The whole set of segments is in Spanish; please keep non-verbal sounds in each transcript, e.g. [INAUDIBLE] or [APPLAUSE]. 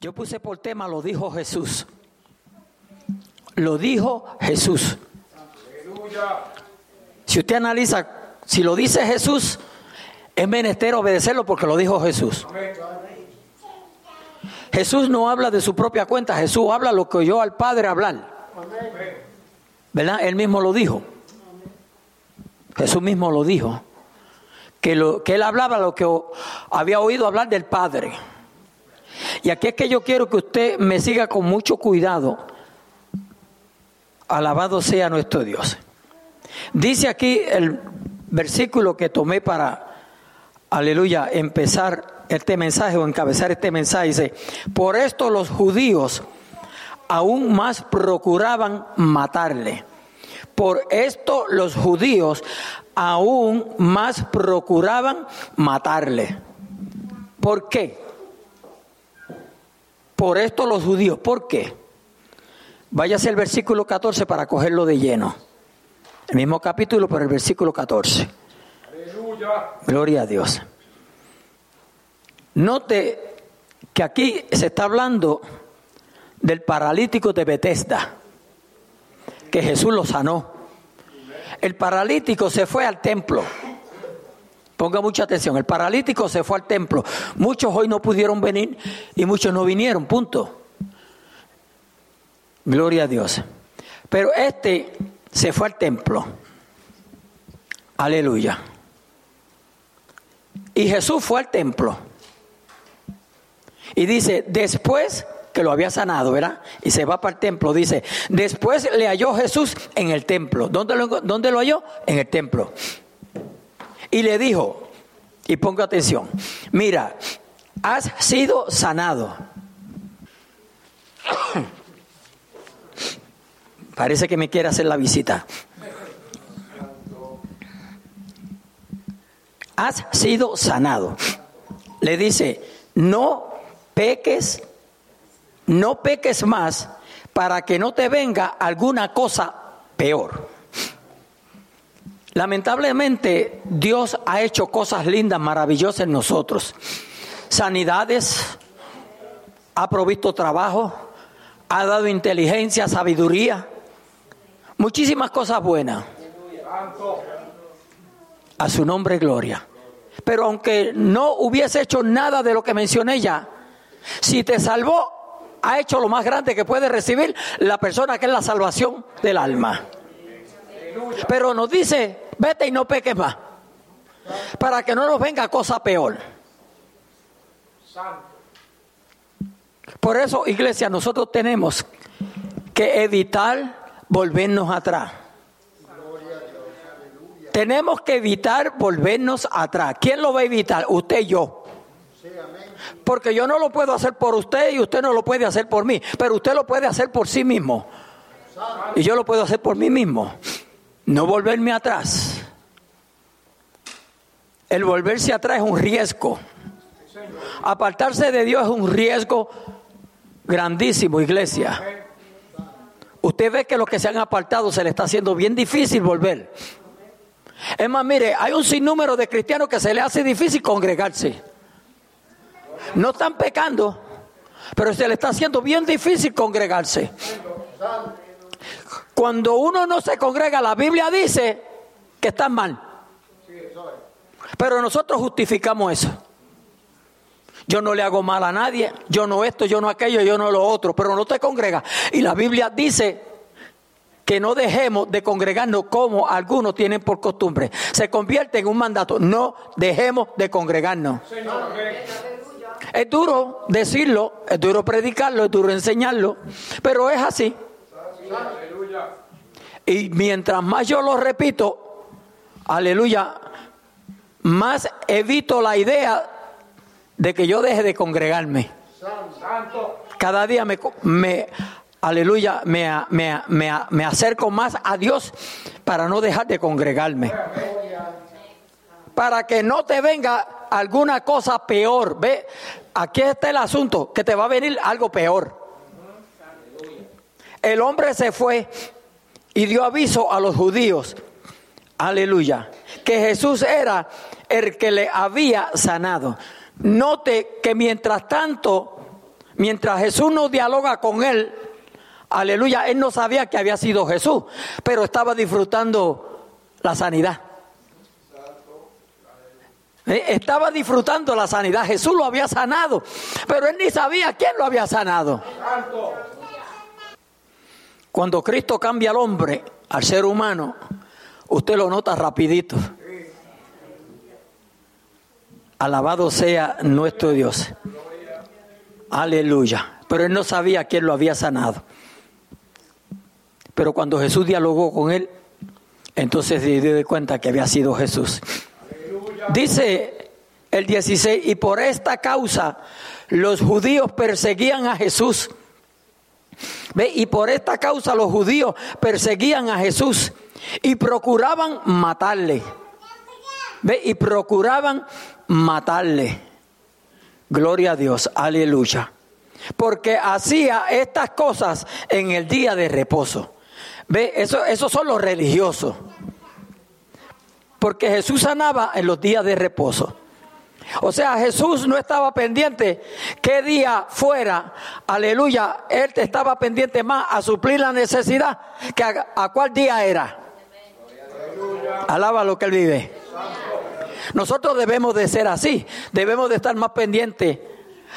Yo puse por tema, lo dijo Jesús. Lo dijo Jesús. Si usted analiza, si lo dice Jesús, es menester obedecerlo porque lo dijo Jesús. Jesús no habla de su propia cuenta, Jesús habla lo que oyó al Padre hablar. ¿Verdad? Él mismo lo dijo. Jesús mismo lo dijo. Que, lo, que él hablaba lo que había oído hablar del Padre. Y aquí es que yo quiero que usted me siga con mucho cuidado. Alabado sea nuestro Dios. Dice aquí el versículo que tomé para, aleluya, empezar este mensaje o encabezar este mensaje. Dice, por esto los judíos aún más procuraban matarle. Por esto los judíos aún más procuraban matarle. ¿Por qué? Por esto los judíos. ¿Por qué? Váyase al versículo 14 para cogerlo de lleno. El mismo capítulo, pero el versículo 14. Aleluya. Gloria a Dios. Note que aquí se está hablando del paralítico de Bethesda, que Jesús lo sanó. El paralítico se fue al templo. Ponga mucha atención, el paralítico se fue al templo. Muchos hoy no pudieron venir y muchos no vinieron, punto. Gloria a Dios. Pero este se fue al templo. Aleluya. Y Jesús fue al templo. Y dice, después que lo había sanado, ¿verdad? Y se va para el templo, dice, después le halló Jesús en el templo. ¿Dónde lo, halló? En el templo. Y le dijo, y ponga atención, mira, has sido sanado. [COUGHS] Parece que me quiere hacer la visita. Has sido sanado. Le dice, no peques, no peques más para que no te venga alguna cosa peor. Lamentablemente Dios ha hecho cosas lindas, maravillosas en nosotros. Sanidades, ha provisto trabajo, ha dado inteligencia, sabiduría, muchísimas cosas buenas. A su nombre gloria. Pero aunque no hubiese hecho nada de lo que mencioné ya, si te salvó, ha hecho lo más grande que puede recibir la persona que es la salvación del alma. Pero nos dice, vete y no peques más. Para que no nos venga cosa peor. Por eso, iglesia, nosotros tenemos que evitar volvernos atrás. Tenemos que evitar volvernos atrás. ¿Quién lo va a evitar? Usted y yo. Porque yo no lo puedo hacer por usted y usted no lo puede hacer por mí. Pero usted lo puede hacer por sí mismo. Y yo lo puedo hacer por mí mismo. No volverme atrás. El volverse atrás es un riesgo. Apartarse de Dios es un riesgo grandísimo, iglesia. Usted ve que los que se han apartado se le está haciendo bien difícil volver. Es más, mire, hay un sinnúmero de cristianos que se le hace difícil congregarse. No están pecando, pero se le está haciendo bien difícil congregarse. Cuando uno no se congrega, la Biblia dice que está mal. Pero nosotros justificamos eso. Yo no le hago mal a nadie, yo no esto, yo no aquello, yo no lo otro, pero no te congrega. Y la Biblia dice que no dejemos de congregarnos como algunos tienen por costumbre. Se convierte en un mandato, no dejemos de congregarnos. Es duro decirlo, es duro predicarlo, es duro enseñarlo, pero es así. Y mientras más yo lo repito, aleluya, más evito la idea de que yo deje de congregarme. Cada día me, me aleluya, me, me, me, acerco más a Dios para no dejar de congregarme. Para que no te venga alguna cosa peor. Ve, aquí está el asunto, que te va a venir algo peor. El hombre se fue y dio aviso a los judíos, aleluya, que Jesús era el que le había sanado. Note que mientras tanto Mientras Jesús no dialoga con él, aleluya, él no sabía que había sido Jesús, pero estaba disfrutando la sanidad. Eh, estaba disfrutando la sanidad. Jesús lo había sanado, pero él ni sabía quién lo había sanado. Cuando Cristo cambia al hombre, al ser humano, usted lo nota rapidito. Alabado sea nuestro Dios. Aleluya. Pero él no sabía quién lo había sanado. Pero cuando Jesús dialogó con él, entonces se dio cuenta que había sido Jesús. Dice el 16, y por esta causa los judíos perseguían a Jesús. ¿Ve? Y por esta causa los judíos perseguían a Jesús y procuraban matarle. ¿Ve? Y procuraban matarle. Gloria a Dios, aleluya. Porque hacía estas cosas en el día de reposo. ¿Ve? Eso, esos son los religiosos. Porque Jesús sanaba en los días de reposo. O sea, Jesús no estaba pendiente qué día fuera, aleluya, Él estaba pendiente más a suplir la necesidad que a, cuál día era. Alaba lo que Él vive. Nosotros debemos de ser así, debemos de estar más pendientes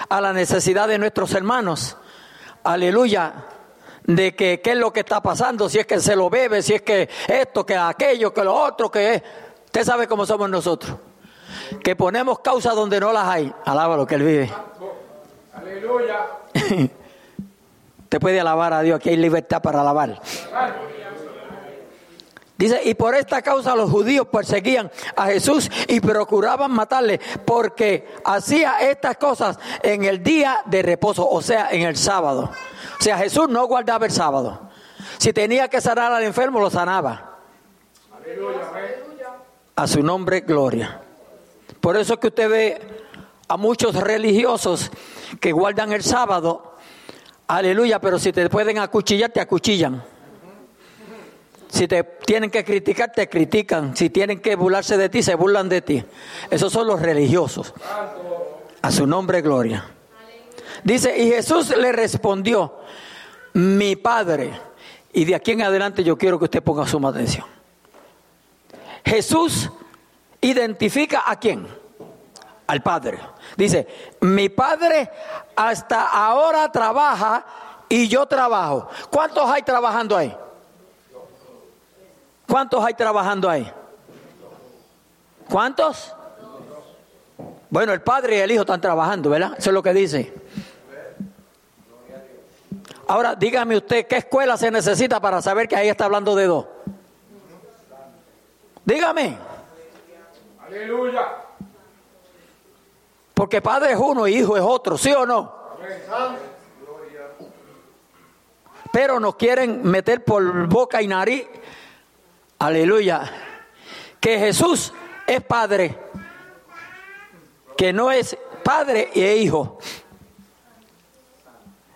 a la necesidad de nuestros hermanos. Aleluya, de que qué es lo que está pasando, si es que se lo bebe, si es que esto, que aquello, que lo otro, que es. Usted sabe cómo somos nosotros. Que ponemos causas donde no las hay. Alaba lo que Él vive. Aleluya. [LAUGHS] Te puede alabar a Dios, aquí hay libertad para alabar. Dice, y por esta causa los judíos perseguían a Jesús y procuraban matarle porque hacía estas cosas en el día de reposo, o sea, en el sábado. O sea, Jesús no guardaba el sábado. Si tenía que sanar al enfermo, lo sanaba. Aleluya. A su nombre, gloria. Por eso es que usted ve a muchos religiosos que guardan el sábado, aleluya, pero si te pueden acuchillar, te acuchillan. Si te tienen que criticar, te critican. Si tienen que burlarse de ti, se burlan de ti. Esos son los religiosos. A su nombre, gloria. Dice, y Jesús le respondió, mi Padre. Y de aquí en adelante yo quiero que usted ponga su atención. Jesús identifica a quién? Al Padre. Dice, mi Padre hasta ahora trabaja y yo trabajo. ¿Cuántos hay trabajando ahí? ¿Cuántos hay trabajando ahí? ¿Cuántos? Bueno, el Padre y el Hijo están trabajando, ¿verdad? Eso es lo que dice. Ahora, dígame usted, ¿qué escuela se necesita para saber que ahí está hablando de dos? Dígame. Aleluya. Porque padre es uno y hijo es otro, ¿sí o no? Pero nos quieren meter por boca y nariz. Aleluya. Que Jesús es padre. Que no es padre y hijo.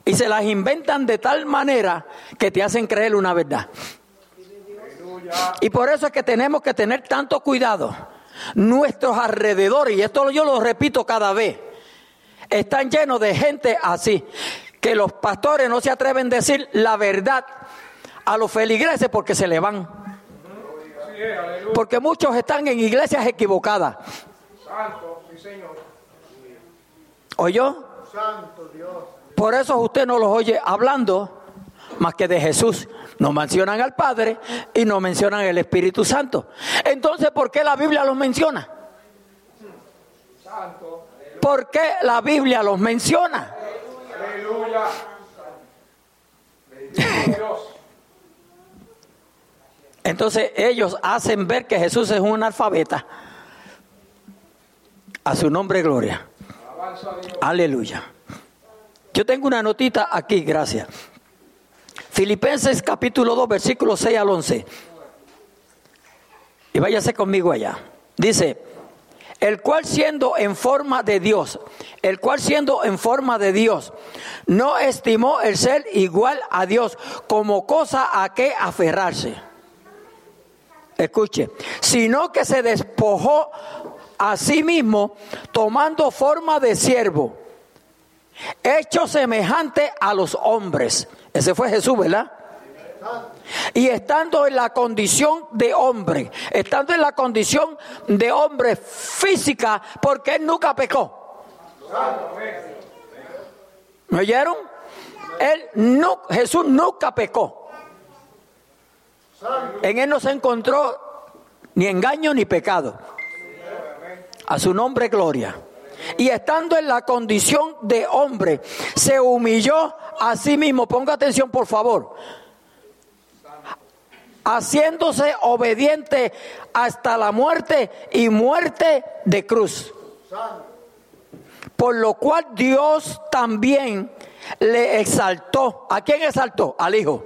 Y se las inventan de tal manera que te hacen creer una verdad. Y por eso es que tenemos que tener tanto cuidado. Nuestros alrededores, y esto yo lo repito cada vez, están llenos de gente así, que los pastores no se atreven a decir la verdad a los feligreses porque se le van. Porque muchos están en iglesias equivocadas. Santo, sí, Señor. ¿Oyó? Santo Dios. Por eso usted no los oye hablando más que de Jesús. No mencionan al Padre y no mencionan el Espíritu Santo. Entonces, ¿por qué la Biblia los menciona? ¿Por qué la Biblia los menciona? Aleluya. [LAUGHS] Entonces ellos hacen ver que Jesús es un alfabeta. A su nombre, gloria. Aleluya. Yo tengo una notita aquí, gracias. Filipenses capítulo 2, versículo 6 al 11. Y váyase conmigo allá. Dice, el cual siendo en forma de Dios, el cual siendo en forma de Dios, no estimó el ser igual a Dios como cosa a que aferrarse. Escuche, sino que se despojó a sí mismo tomando forma de siervo hecho semejante a los hombres. Ese fue Jesús, ¿verdad? Y estando en la condición de hombre, estando en la condición de hombre física, porque él nunca pecó. ¿Me oyeron? Él no, Jesús nunca pecó. En él no se encontró ni engaño ni pecado. A su nombre gloria. Y estando en la condición de hombre, se humilló a sí mismo. Ponga atención, por favor. Haciéndose obediente hasta la muerte y muerte de cruz. Por lo cual Dios también le exaltó. ¿A quién exaltó? Al Hijo.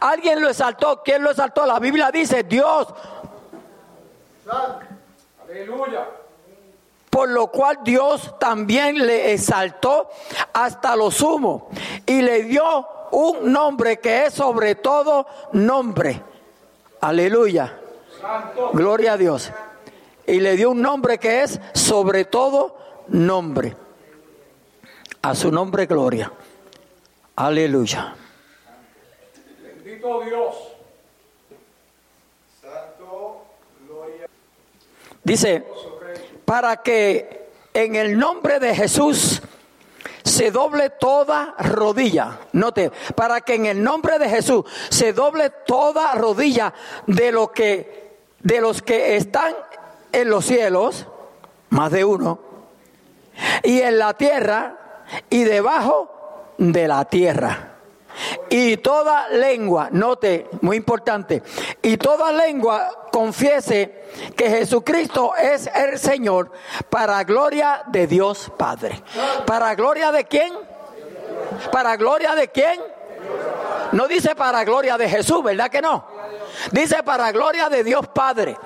Alguien lo exaltó. ¿Quién lo exaltó? La Biblia dice Dios. Aleluya. Por lo cual Dios también le exaltó hasta lo sumo y le dio un nombre que es sobre todo nombre. Aleluya. Gloria a Dios. Y le dio un nombre que es sobre todo nombre. A su nombre gloria. Aleluya. Bendito Dios. Santo, gloria. Dice, para que en el nombre de Jesús se doble toda rodilla. Note, para que en el nombre de Jesús se doble toda rodilla de lo que de los que están en los cielos, más de uno, y en la tierra y debajo de la tierra. Y toda lengua, note, muy importante, y toda lengua confiese que Jesucristo es el Señor para gloria de Dios Padre. ¿Para gloria de quién? ¿Para gloria de quién? No dice para gloria de Jesús, ¿verdad que no? Dice para gloria de Dios Padre.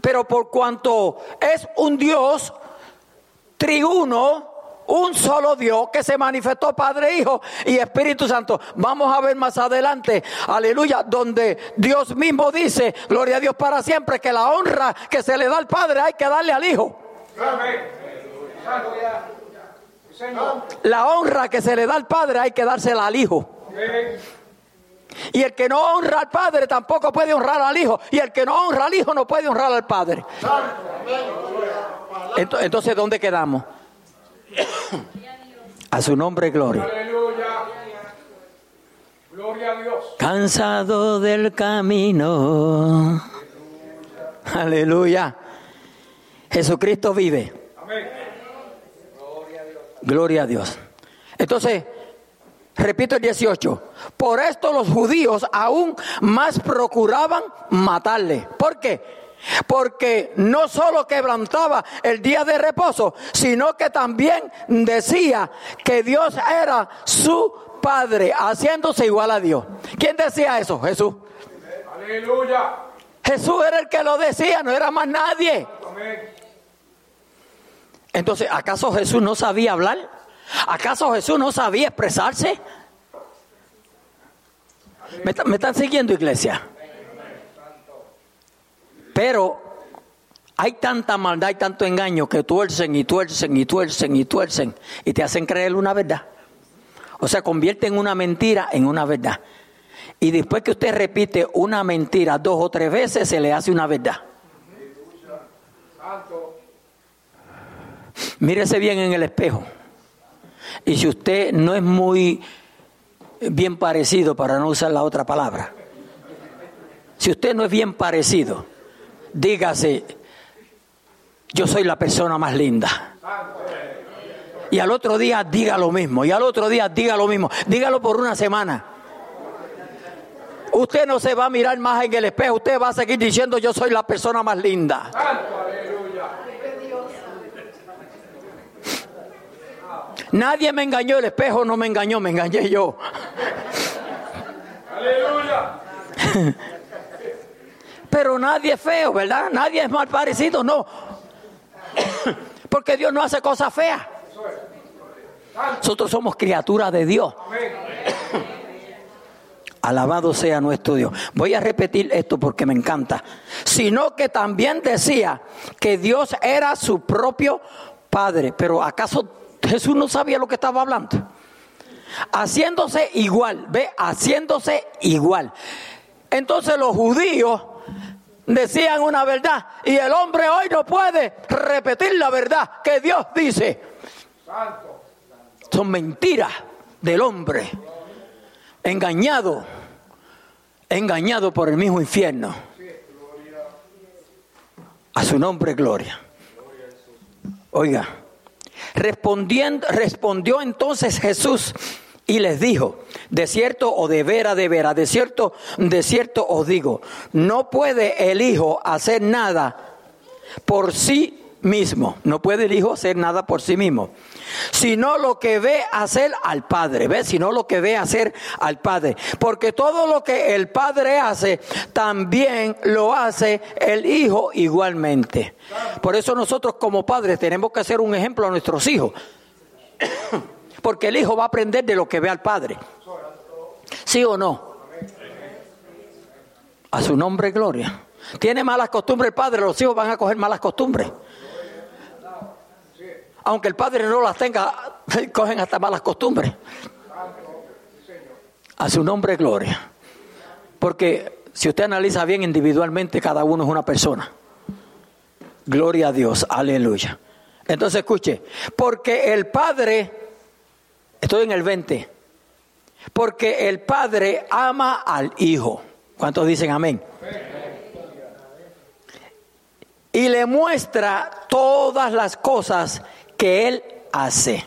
Pero por cuanto es un Dios triuno, un solo Dios que se manifestó Padre, Hijo y Espíritu Santo. Vamos a ver más adelante, aleluya, donde Dios mismo dice, gloria a Dios para siempre, que la honra que se le da al Padre hay que darle al Hijo. La honra que se le da al Padre hay que dársela al Hijo. Y el que no honra al Padre tampoco puede honrar al Hijo. Y el que no honra al Hijo no puede honrar al Padre. Entonces, ¿dónde quedamos? A su nombre, gloria. Gloria a Dios. Cansado del camino. Aleluya. Jesucristo vive. Gloria a Dios. Entonces, repito el 18. Por esto los judíos aún más procuraban matarle. ¿Por qué? Porque no solo quebrantaba el día de reposo, sino que también decía que Dios era su Padre, haciéndose igual a Dios. ¿Quién decía eso? Jesús. Aleluya. Jesús era el que lo decía, no era más nadie. Entonces, ¿acaso Jesús no sabía hablar? ¿Acaso Jesús no sabía expresarse? ¿Me, me están siguiendo, iglesia? Pero hay tanta maldad, hay tanto engaño que tuercen y tuercen y tuercen y tuercen y te hacen creer una verdad. O sea, convierten una mentira en una verdad. Y después que usted repite una mentira dos o tres veces, se le hace una verdad. Mírese bien en el espejo. Y si usted no es muy bien parecido, para no usar la otra palabra, si usted no es bien parecido, dígase, yo soy la persona más linda. Y al otro día diga lo mismo, y al otro día diga lo mismo, dígalo por una semana. Usted no se va a mirar más en el espejo, usted va a seguir diciendo yo soy la persona más linda. Nadie me engañó, el espejo no me engañó, me engañé yo. Aleluya. [LAUGHS] Pero nadie es feo, ¿verdad? Nadie es mal parecido, no. [COUGHS] Porque Dios no hace cosas feas. Nosotros somos criaturas de Dios. [COUGHS] Alabado sea nuestro Dios. Voy a repetir esto porque me encanta. Sino que también decía que Dios era su propio Padre. Pero ¿acaso Jesús no sabía lo que estaba hablando? Haciéndose igual, ve, haciéndose igual. Entonces los judíos decían una verdad y el hombre hoy no puede repetir la verdad que Dios dice. Son mentiras del hombre, engañado, engañado por el mismo infierno. A su nombre, gloria. Oiga, respondiendo, respondió entonces Jesús y les dijo, de cierto o de vera, de vera, de cierto, de cierto os digo, no puede el Hijo hacer nada por sí mismo, no puede el Hijo hacer nada por sí mismo, sino lo que ve hacer al Padre, ¿ves? Sino lo que ve hacer al Padre, porque todo lo que el Padre hace, también lo hace el Hijo igualmente. Por eso nosotros como padres tenemos que hacer un ejemplo a nuestros hijos. [COUGHS] Porque el hijo va a aprender de lo que ve al padre. ¿Sí o no? A su nombre, gloria. Tiene malas costumbres el padre, los hijos van a coger malas costumbres. Aunque el padre no las tenga, [LAUGHS] cogen hasta malas costumbres. A su nombre, gloria. Porque si usted analiza bien individualmente, cada uno es una persona. Gloria a Dios, aleluya. Entonces escuche, porque el Padre Estoy en el 20. Porque el Padre ama al Hijo. ¿Cuántos dicen amén? Y le muestra todas las cosas que Él hace.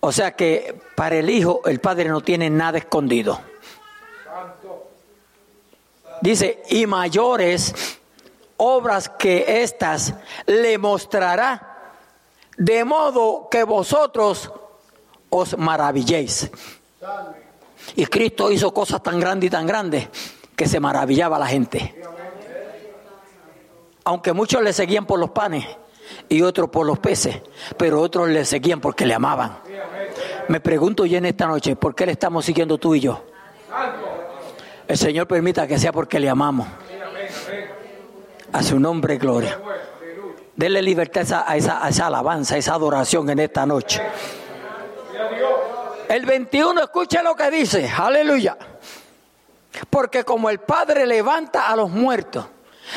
O sea que para el Hijo el Padre no tiene nada escondido. Dice, y mayores obras que éstas le mostrará, de modo que vosotros os maravilléis. Y Cristo hizo cosas tan grandes y tan grandes que se maravillaba la gente. Aunque muchos le seguían por los panes y otros por los peces, pero otros le seguían porque le amaban. Me pregunto yo en esta noche, ¿por qué le estamos siguiendo tú y yo? El Señor permita que sea porque le amamos. A su nombre, gloria. Dele libertad a esa, a esa alabanza, a esa adoración en esta noche. El 21, escuche lo que dice, aleluya. Porque como el Padre levanta a los muertos,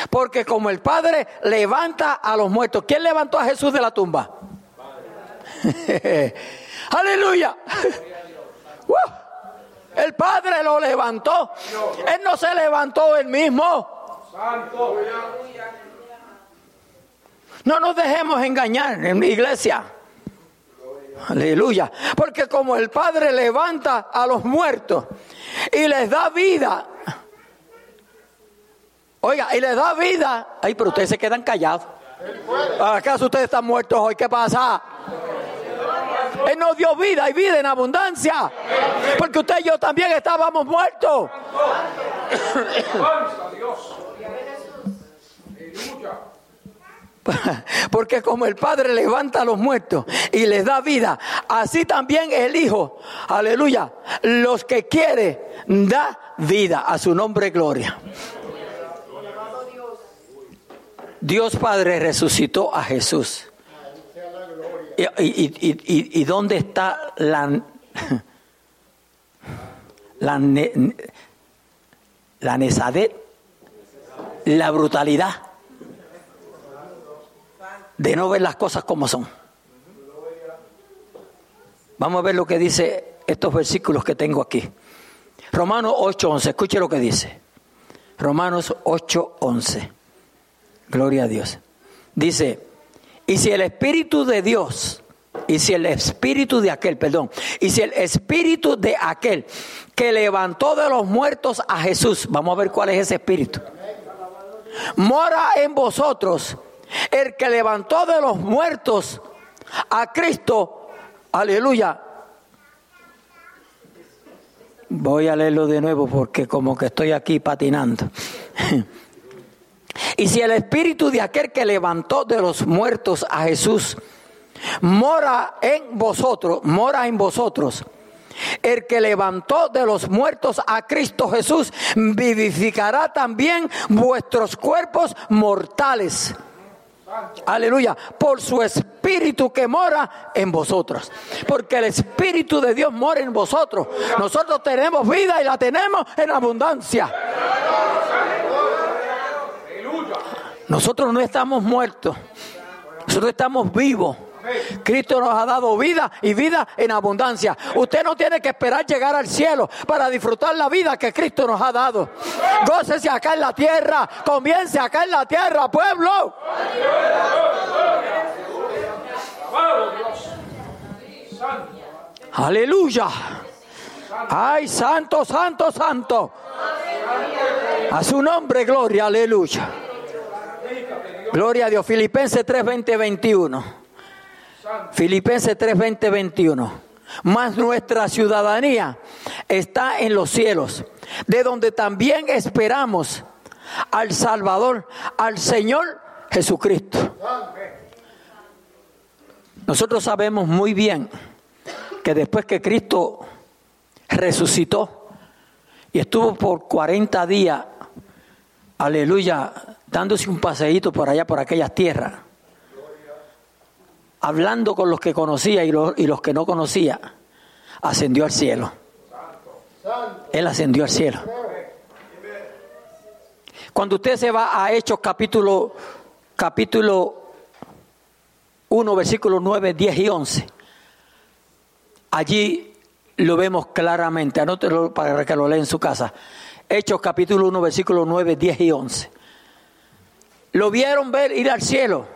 porque como el Padre levanta a los muertos, ¿quién levantó a Jesús de la tumba? [LAUGHS] aleluya. [LAUGHS] el Padre lo levantó. Él no se levantó él mismo. No nos dejemos engañar en la iglesia. Aleluya. Porque como el Padre levanta a los muertos y les da vida. Oiga, y les da vida. Ay, pero ustedes se quedan callados. ¿Acaso ustedes están muertos hoy? ¿Qué pasa? Él nos dio vida y vida en abundancia. Porque usted y yo también estábamos muertos. [COUGHS] [LAUGHS] Porque como el Padre levanta a los muertos y les da vida, así también el Hijo, aleluya, los que quiere, da vida a su nombre gloria. Dios Padre resucitó a Jesús. ¿Y, dónde está la, [LAUGHS] la, la nesadez? La brutalidad de no ver las cosas como son. Vamos a ver lo que dice estos versículos que tengo aquí. Romanos 8:11, escuche lo que dice. Romanos 8:11. Gloria a Dios. Dice, y si el Espíritu de Dios, y si el Espíritu de aquel, perdón, y si el Espíritu de aquel que levantó de los muertos a Jesús, vamos a ver cuál es ese Espíritu, mora en vosotros, el que levantó de los muertos a Cristo, aleluya. Voy a leerlo de nuevo porque como que estoy aquí patinando. [LAUGHS] y si el espíritu de aquel que levantó de los muertos a Jesús mora en vosotros, mora en vosotros, El que levantó de los muertos a Cristo Jesús vivificará también vuestros cuerpos mortales. Aleluya. Por su espíritu que mora en vosotros. Porque el espíritu de Dios mora en vosotros. Nosotros tenemos vida y la tenemos en abundancia. Nosotros no estamos muertos. Nosotros estamos vivos. Cristo nos ha dado vida y vida en abundancia. Usted no tiene que esperar llegar al cielo para disfrutar la vida que Cristo nos ha dado. Gócese acá en la tierra, comience acá en la tierra, pueblo. Aleluya. Ay, santo, santo, santo. A su nombre, gloria, aleluya. Gloria a Dios. Filipenses 3, 20, 21. Filipenses 3, 20, 21. Mas nuestra ciudadanía está en los cielos, de donde también esperamos al Salvador, al Señor Jesucristo. Nosotros sabemos muy bien que después que Cristo resucitó y estuvo por 40 días, aleluya, dándose un paseíto por allá, por aquellas tierras, hablando con los que conocía y los, y los que no conocía, ascendió al cielo. Él ascendió al cielo. Cuando usted se va a Hechos capítulo, capítulo 1, versículos 9, 10 y 11, allí lo vemos claramente. Anótelo para que lo lea en su casa. Hechos capítulo 1, versículos 9, 10 y 11. Lo vieron ver ir al cielo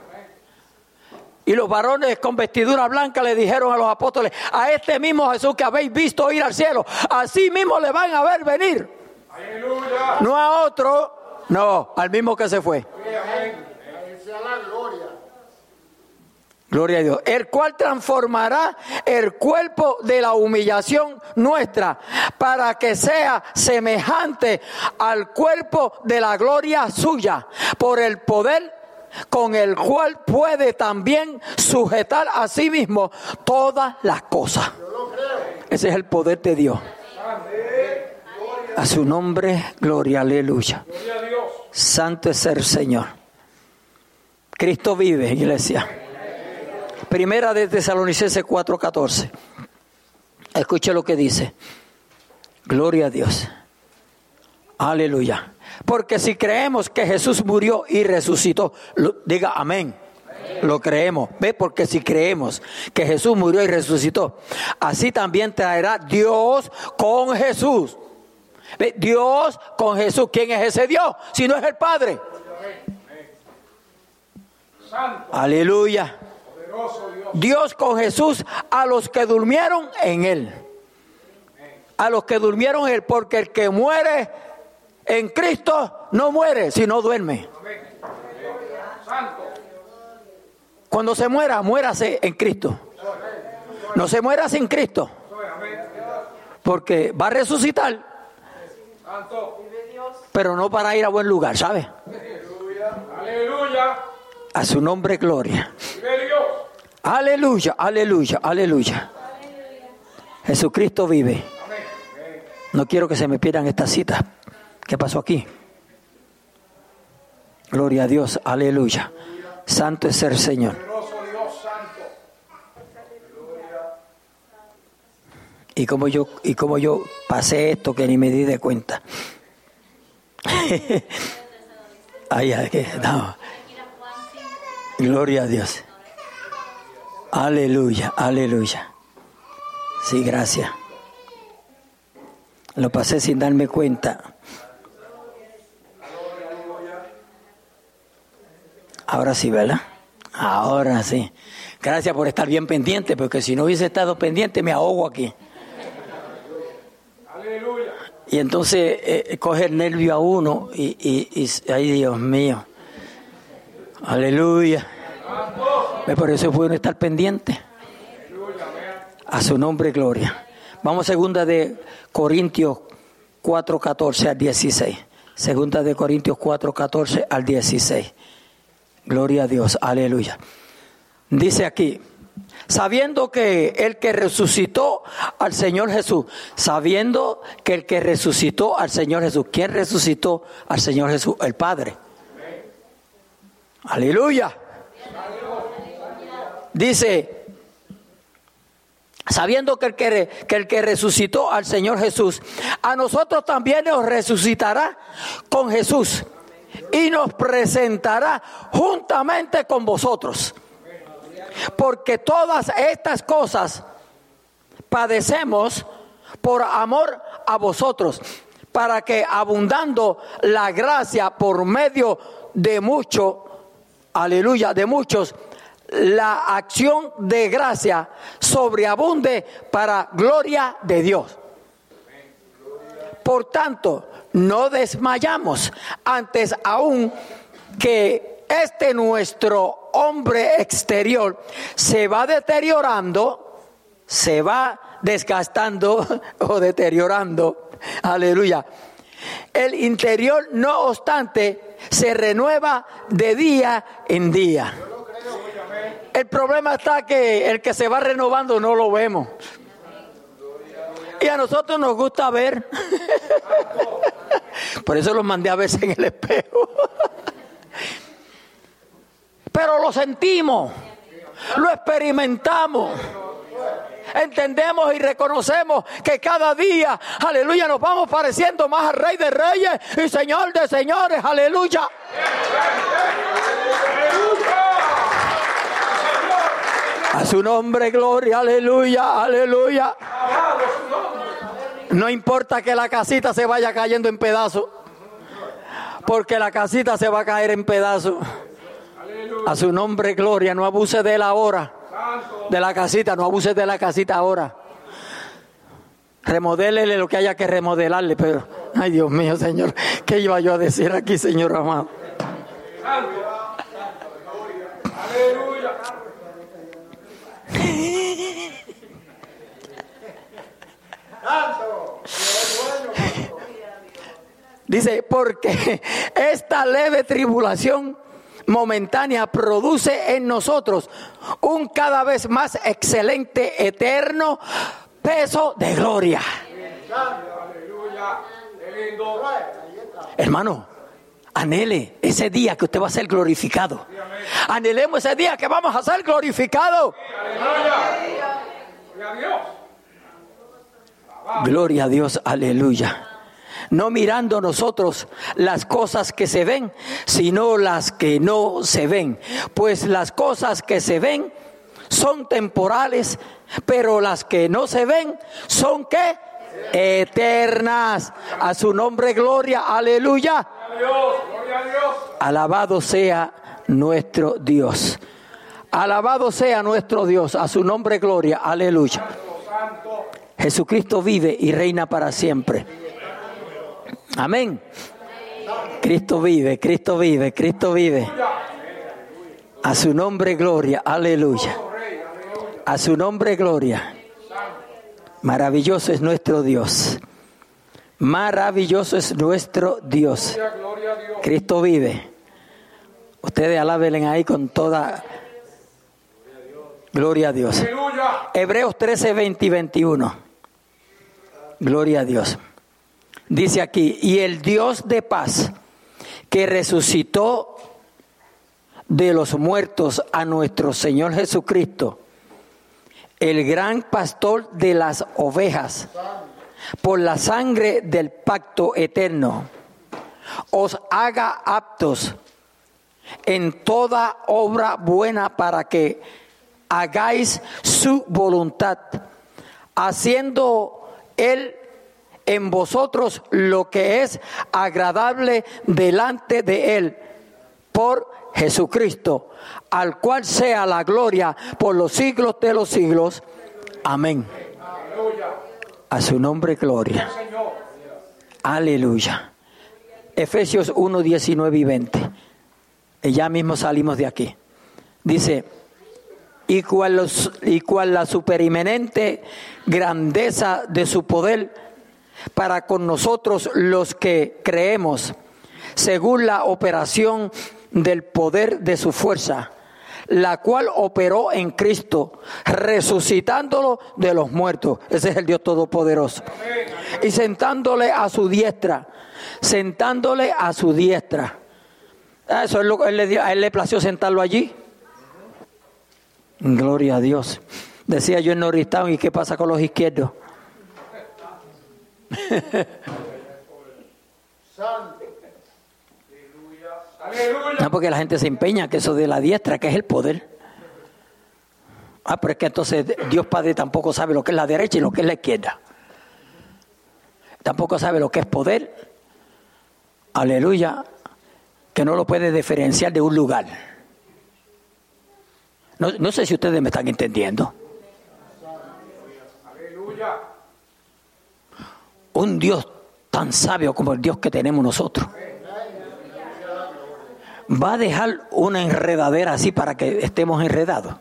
y los varones con vestidura blanca le dijeron a los apóstoles, a este mismo Jesús que habéis visto ir al cielo, así mismo le van a ver venir. No a otro, no, al mismo que se fue. Gloria a Dios. El cual transformará el cuerpo de la humillación nuestra para que sea semejante al cuerpo de la gloria suya por el poder con el cual puede también sujetar a sí mismo todas las cosas. Ese es el poder de Dios. A su nombre, gloria, aleluya. Santo es el Señor. Cristo vive, iglesia. Primera de Tesalonicenses 4:14. Escuche lo que dice. Gloria a Dios. Aleluya. Porque si creemos que Jesús murió y resucitó, diga amén. Lo creemos. ¿Ve? Porque si creemos que Jesús murió y resucitó, así también traerá Dios con Jesús. ¿Ve? Dios con Jesús. ¿Quién es ese Dios? Si no es el Padre. Aleluya. Dios con Jesús a los que durmieron en Él. A los que durmieron en Él. Porque el que muere en Cristo no muere, sino duerme. Cuando se muera, muérase en Cristo. No se muera sin Cristo. Porque va a resucitar. Pero no para ir a buen lugar, ¿sabe? A su nombre, gloria. Aleluya, aleluya, aleluya. Jesucristo vive. No quiero que se me pierdan estas citas. ¿Qué pasó aquí? Gloria a Dios, aleluya. Santo es el Señor. Y como yo, y como yo pasé esto que ni me di de cuenta. [LAUGHS] ay, ay, no. Gloria a Dios. Aleluya, aleluya. Sí, gracias. Lo pasé sin darme cuenta. Ahora sí, ¿verdad? Ahora sí. Gracias por estar bien pendiente, porque si no hubiese estado pendiente me ahogo aquí. Y entonces eh, coge el nervio a uno y, y, ay Dios mío. Aleluya. Por eso es bueno estar pendiente. A su nombre, gloria. Vamos segunda de Corintios 4, 14 al 16. Segunda de Corintios 4, 14 al 16. Gloria a Dios, aleluya. Dice aquí, sabiendo que el que resucitó al Señor Jesús, sabiendo que el que resucitó al Señor Jesús, ¿quién resucitó al Señor Jesús? El Padre. Aleluya. Dice, sabiendo que el que, que el que resucitó al Señor Jesús, a nosotros también nos resucitará con Jesús y nos presentará juntamente con vosotros. Porque todas estas cosas padecemos por amor a vosotros, para que abundando la gracia por medio de mucho, aleluya, de muchos, la acción de gracia sobreabunde para gloria de Dios. Por tanto, no desmayamos antes aún que este nuestro hombre exterior se va deteriorando, se va desgastando [LAUGHS] o deteriorando. Aleluya. El interior, no obstante, se renueva de día en día. El problema está que el que se va renovando no lo vemos. Y a nosotros nos gusta ver. Por eso los mandé a veces en el espejo. Pero lo sentimos, lo experimentamos. Entendemos y reconocemos que cada día, aleluya, nos vamos pareciendo más al Rey de Reyes y Señor de Señores, aleluya. A su nombre, gloria, aleluya, aleluya. No importa que la casita se vaya cayendo en pedazos, porque la casita se va a caer en pedazos. A su nombre, gloria, no abuse de la hora, de la casita, no abuse de la casita ahora. Remodélele lo que haya que remodelarle, pero, ay Dios mío, Señor, ¿qué iba yo a decir aquí, Señor amado? Aleluya. Dice, porque esta leve tribulación momentánea produce en nosotros un cada vez más excelente, eterno peso de gloria. Hermano, anhele ese día que usted va a ser glorificado. Anhelemos ese día que vamos a ser glorificados. Gloria a Dios, aleluya. No mirando nosotros las cosas que se ven, sino las que no se ven. Pues las cosas que se ven son temporales, pero las que no se ven son qué? Eternas. A su nombre, gloria, aleluya. Alabado sea nuestro Dios. Alabado sea nuestro Dios. A su nombre, gloria, aleluya. Jesucristo vive y reina para siempre. Amén. Cristo vive, Cristo vive, Cristo vive. A su nombre gloria, aleluya. A su nombre gloria. Maravilloso es nuestro Dios. Maravilloso es nuestro Dios. Cristo vive. Ustedes alábenle ahí con toda gloria a Dios. Hebreos 13, 20 y 21. Gloria a Dios. Dice aquí, y el Dios de paz que resucitó de los muertos a nuestro Señor Jesucristo, el gran pastor de las ovejas, por la sangre del pacto eterno, os haga aptos en toda obra buena para que hagáis su voluntad, haciendo él en vosotros lo que es agradable delante de Él por Jesucristo, al cual sea la gloria por los siglos de los siglos. Amén. A su nombre gloria. Aleluya. Efesios 1, 19 y 20. Y ya mismo salimos de aquí. Dice, y cual, los, y cual la superimenente grandeza de su poder para con nosotros los que creemos, según la operación del poder de su fuerza, la cual operó en Cristo, resucitándolo de los muertos. Ese es el Dios Todopoderoso. Y sentándole a su diestra, sentándole a su diestra. Ah, eso es lo que él le dio, a él le plació sentarlo allí. Gloria a Dios. Decía yo en Norristown, ¿y qué pasa con los izquierdos? No, porque la gente se empeña que eso de la diestra, que es el poder. Ah, pero es que entonces Dios Padre tampoco sabe lo que es la derecha y lo que es la izquierda. Tampoco sabe lo que es poder. Aleluya. Que no lo puede diferenciar de un lugar. No, no sé si ustedes me están entendiendo. Un Dios tan sabio como el Dios que tenemos nosotros va a dejar una enredadera así para que estemos enredados.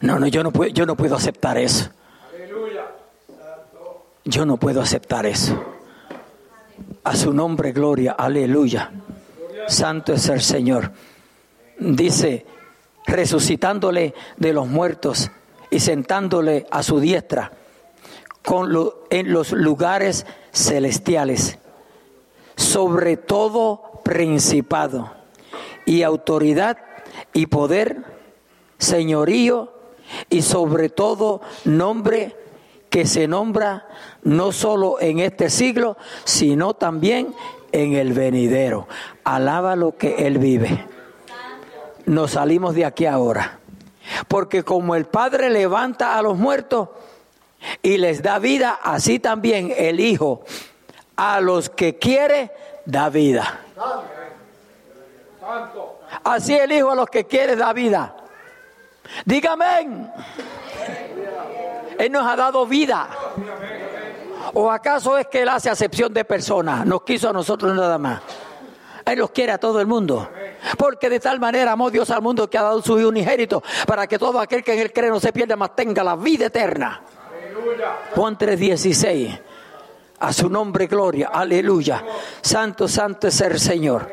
No, no, yo no puedo, yo no puedo aceptar eso. Yo no puedo aceptar eso. A su nombre, gloria, aleluya. Santo es el Señor. Dice, resucitándole de los muertos y sentándole a su diestra con en los lugares celestiales, sobre todo principado y autoridad y poder, señorío y sobre todo nombre que se nombra no solo en este siglo, sino también en el venidero. Alaba lo que Él vive. Nos salimos de aquí ahora. Porque como el Padre levanta a los muertos y les da vida, así también el Hijo a los que quiere da vida. Así el Hijo a los que quiere da vida. Dígame. Él nos ha dado vida. ¿O acaso es que Él hace acepción de personas? Nos quiso a nosotros nada más. Él los quiere a todo el mundo. Porque de tal manera amó Dios al mundo que ha dado su Hijo unigénito para que todo aquel que en Él cree no se pierda, más tenga la vida eterna. Juan 3:16. A su nombre, gloria. Aleluya. Santo, santo es el Señor.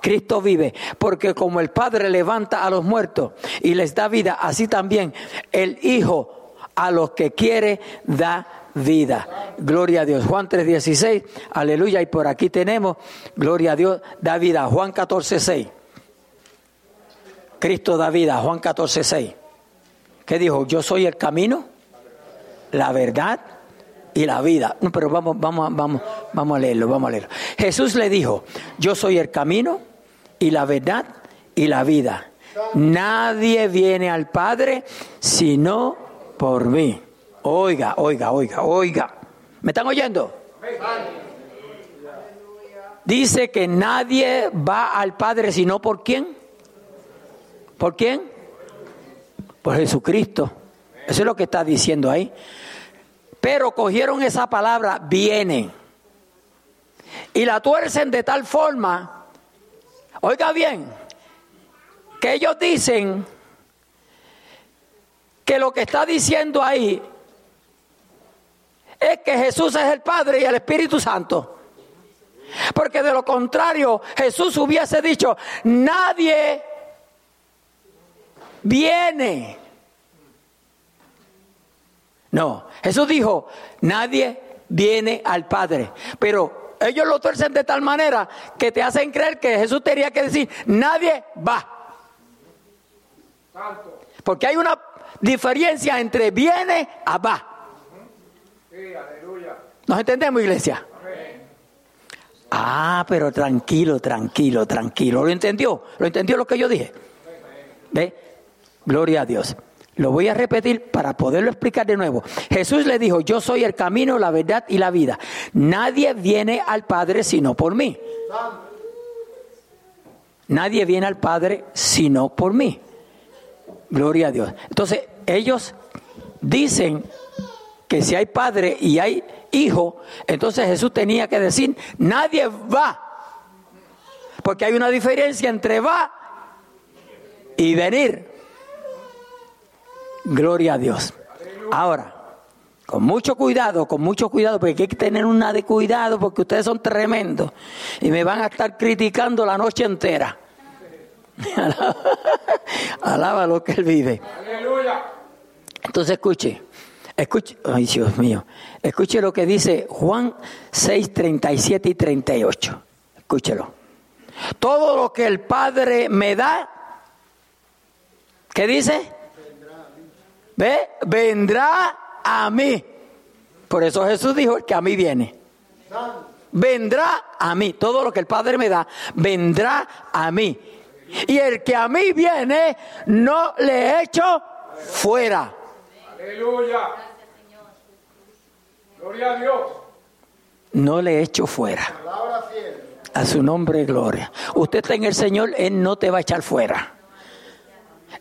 Cristo vive, porque como el Padre levanta a los muertos y les da vida, así también el Hijo a los que quiere da vida. Gloria a Dios. Juan 3:16, aleluya. Y por aquí tenemos, gloria a Dios, da vida. Juan 14:6. Cristo da vida. Juan 14:6. ¿Qué dijo? Yo soy el camino, la verdad y la vida. No, pero vamos, vamos, vamos, vamos a leerlo, vamos a leerlo. Jesús le dijo, yo soy el camino y la verdad y la vida. Nadie viene al Padre sino por mí. Oiga, oiga, oiga, oiga. ¿Me están oyendo? Dice que nadie va al Padre sino por quién. ¿Por quién? Por Jesucristo. Eso es lo que está diciendo ahí. Pero cogieron esa palabra, vienen, y la tuercen de tal forma, oiga bien, que ellos dicen que lo que está diciendo ahí es que Jesús es el Padre y el Espíritu Santo. Porque de lo contrario, Jesús hubiese dicho, nadie viene no, Jesús dijo, nadie viene al Padre. Pero ellos lo tuercen de tal manera que te hacen creer que Jesús tenía que decir, nadie va. Porque hay una diferencia entre viene a va. ¿Nos entendemos, iglesia? Ah, pero tranquilo, tranquilo, tranquilo. ¿Lo entendió? ¿Lo entendió lo que yo dije? ¿Ve? Gloria a Dios. Lo voy a repetir para poderlo explicar de nuevo. Jesús le dijo, yo soy el camino, la verdad y la vida. Nadie viene al Padre sino por mí. Nadie viene al Padre sino por mí. Gloria a Dios. Entonces, ellos dicen que si hay Padre y hay Hijo, entonces Jesús tenía que decir, nadie va. Porque hay una diferencia entre va y venir. Gloria a Dios. Ahora, con mucho cuidado, con mucho cuidado, porque hay que tener una de cuidado porque ustedes son tremendos y me van a estar criticando la noche entera. [LAUGHS] Alaba lo que Él vive. Entonces escuche, escuche, ay Dios mío, escuche lo que dice Juan 6, 37 y 38. Escúchelo. Todo lo que el Padre me da, ¿qué dice? ¿Ve? Vendrá a mí. Por eso Jesús dijo, el que a mí viene. Vendrá a mí. Todo lo que el Padre me da, vendrá a mí. Y el que a mí viene, no le echo fuera. Aleluya. Gloria a Dios. No le echo fuera. A su nombre, gloria. Usted está en el Señor, Él no te va a echar fuera.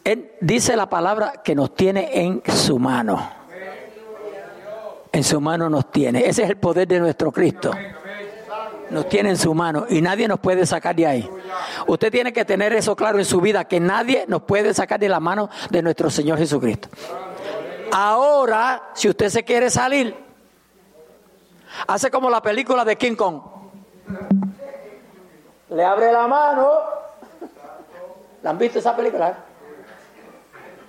Él dice la palabra que nos tiene en su mano. En su mano nos tiene. Ese es el poder de nuestro Cristo. Nos tiene en su mano y nadie nos puede sacar de ahí. Usted tiene que tener eso claro en su vida, que nadie nos puede sacar de la mano de nuestro Señor Jesucristo. Ahora, si usted se quiere salir, hace como la película de King Kong. Le abre la mano. ¿La han visto esa película?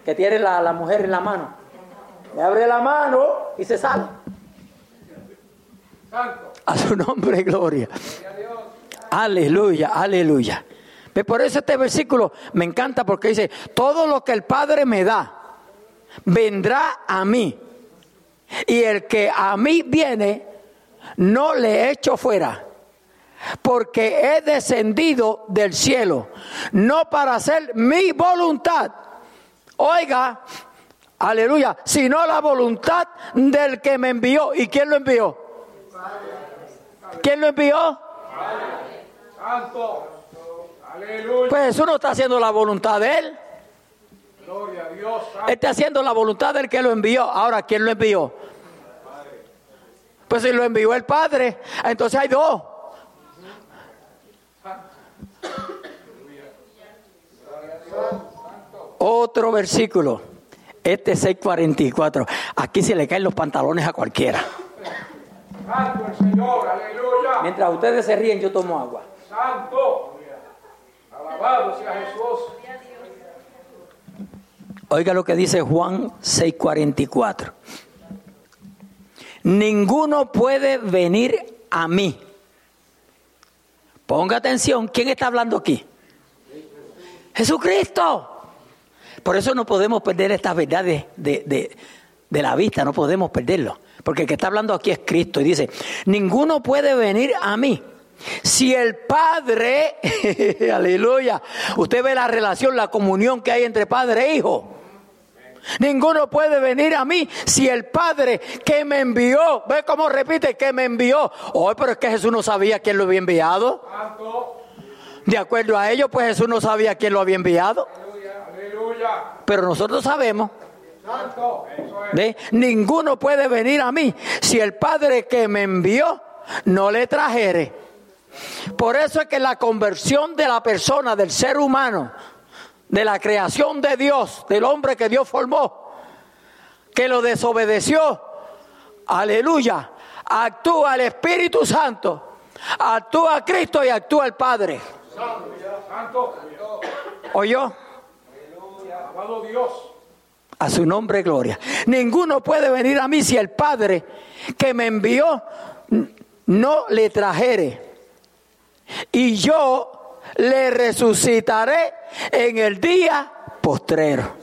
Que tiene la, mujer en la mano. Le abre la mano y se sale. A su nombre, gloria. Aleluya, aleluya. Por eso este versículo me encanta porque dice, todo lo que el Padre me da, vendrá a mí. Y el que a mí viene, no le echo fuera. Porque he descendido del cielo, no para hacer mi voluntad. Oiga, aleluya, sino la voluntad del que me envió. ¿Y quién lo envió? ¿Quién lo envió? Santo. Pues Jesús no está haciendo la voluntad de él. Gloria a Dios. Está haciendo la voluntad del que lo envió. Ahora, ¿quién lo envió? Pues si lo envió el Padre, entonces hay dos. Otro versículo. Este 644. Aquí se le caen los pantalones a cualquiera. Santo el Señor. Aleluya. Mientras ustedes se ríen, yo tomo agua. Santo. Alabado sea Jesús. Oiga lo que dice Juan 6:44. Ninguno puede venir a mí. Ponga atención, ¿quién está hablando aquí? Jesucristo. Por eso no podemos perder estas verdades de, de- la vista, no podemos perderlo. Porque el que está hablando aquí es Cristo y dice, ninguno puede venir a mí. Si el Padre, [LAUGHS] aleluya, usted ve la relación, la comunión que hay entre Padre e Hijo. Ninguno puede venir a mí si el Padre que me envió, ve cómo repite, que me envió. Oh, pero es que Jesús no sabía quién lo había enviado. De acuerdo a ello, pues Jesús no sabía quién lo había enviado. Pero nosotros sabemos. ¿ve? Ninguno puede venir a mí si el Padre que me envió no le trajere. Por eso es que la conversión de la persona, del ser humano, de la creación de Dios, del hombre que Dios formó, que lo desobedeció, aleluya, actúa el Espíritu Santo, actúa Cristo y actúa el Padre. Santo. ¿Oyó? Dios. A su nombre, gloria. Ninguno puede venir a mí si el Padre que me envió no le trajere. Y yo le resucitaré en el día postrero.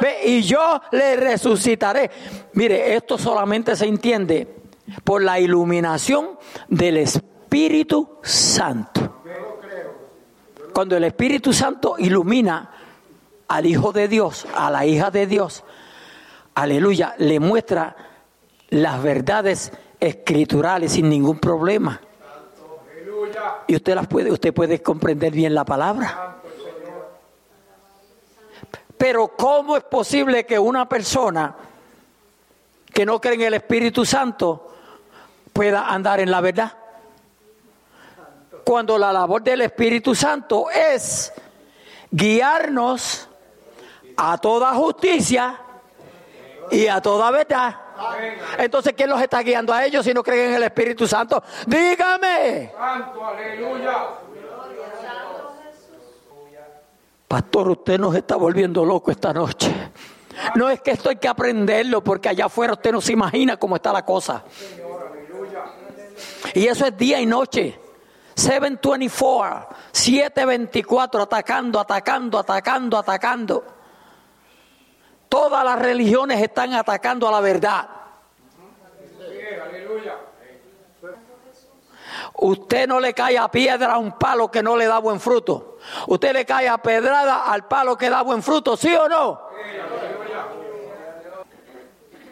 Ve, Y yo le resucitaré. Mire, esto solamente se entiende por la iluminación del Espíritu Santo. Cuando el Espíritu Santo ilumina al Hijo de Dios, a la hija de Dios, aleluya, le muestra las verdades escriturales sin ningún problema. Y usted las puede, usted puede comprender bien la palabra. Pero ¿cómo es posible que una persona que no cree en el Espíritu Santo pueda andar en la verdad? Cuando la labor del Espíritu Santo es guiarnos a toda justicia y a toda verdad. Entonces, ¿quién los está guiando a ellos si no creen en el Espíritu Santo? Dígame. Santo. Aleluya. Pastor, usted nos está volviendo loco esta noche. No es que esto hay que aprenderlo, porque allá afuera usted no se imagina cómo está la cosa. Y eso es día y noche. 724, 724, atacando, atacando, atacando, atacando. Todas las religiones están atacando a la verdad. Usted no le cae a piedra a un palo que no le da buen fruto. Usted le cae a pedrada al palo que da buen fruto, ¿sí o no?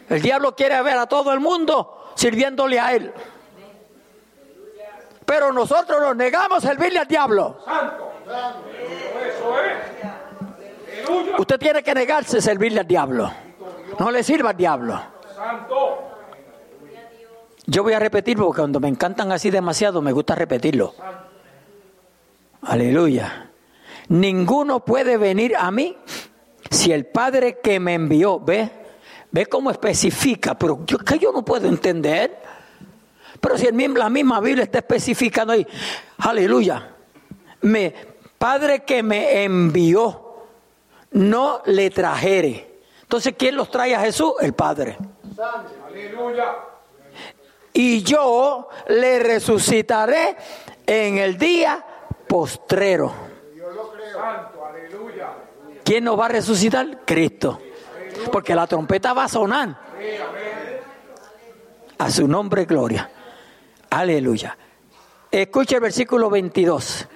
El diablo quiere ver a todo el mundo sirviéndole a él. Pero nosotros nos negamos a servirle al diablo. Santo. Usted tiene que negarse a servirle al diablo. No le sirva al diablo. Yo voy a repetir porque cuando me encantan así demasiado me gusta repetirlo. Aleluya. Ninguno puede venir a mí si el Padre que me envió, ¿ve? ¿Ve cómo especifica? Pero yo, que yo no puedo entender. Pero si el, la misma Biblia está especificando ahí, aleluya. Me, Padre que me envió, no le trajere. Entonces, ¿quién los trae a Jesús? El Padre. Aleluya. y yo le resucitaré en el día postrero. Santo. Aleluya. ¿Quién nos va a resucitar? Cristo. Porque la trompeta va a sonar. A su nombre, gloria. Aleluya. Escucha el versículo 22.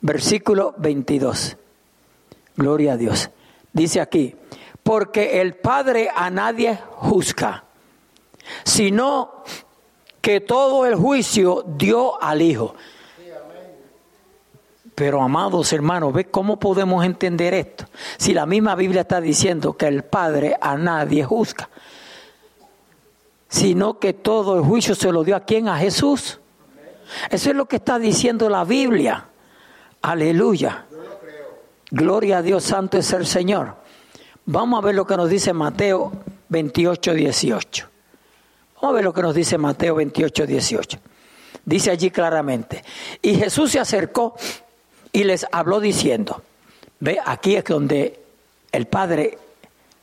Versículo 22. Gloria a Dios. Dice aquí, porque el Padre a nadie juzga, sino que todo el juicio dio al Hijo. Pero amados hermanos, ¿ve cómo podemos entender esto? Si la misma Biblia está diciendo que el Padre a nadie juzga, sino que todo el juicio se lo dio a quién? A Jesús. Eso es lo que está diciendo la Biblia. Aleluya. Gloria a Dios, santo es el Señor. Vamos a ver lo que nos dice Mateo 28, 18. Vamos a ver lo que nos dice Mateo 28, 18. Dice allí claramente, y Jesús se acercó y les habló diciendo, ve, aquí es donde el Padre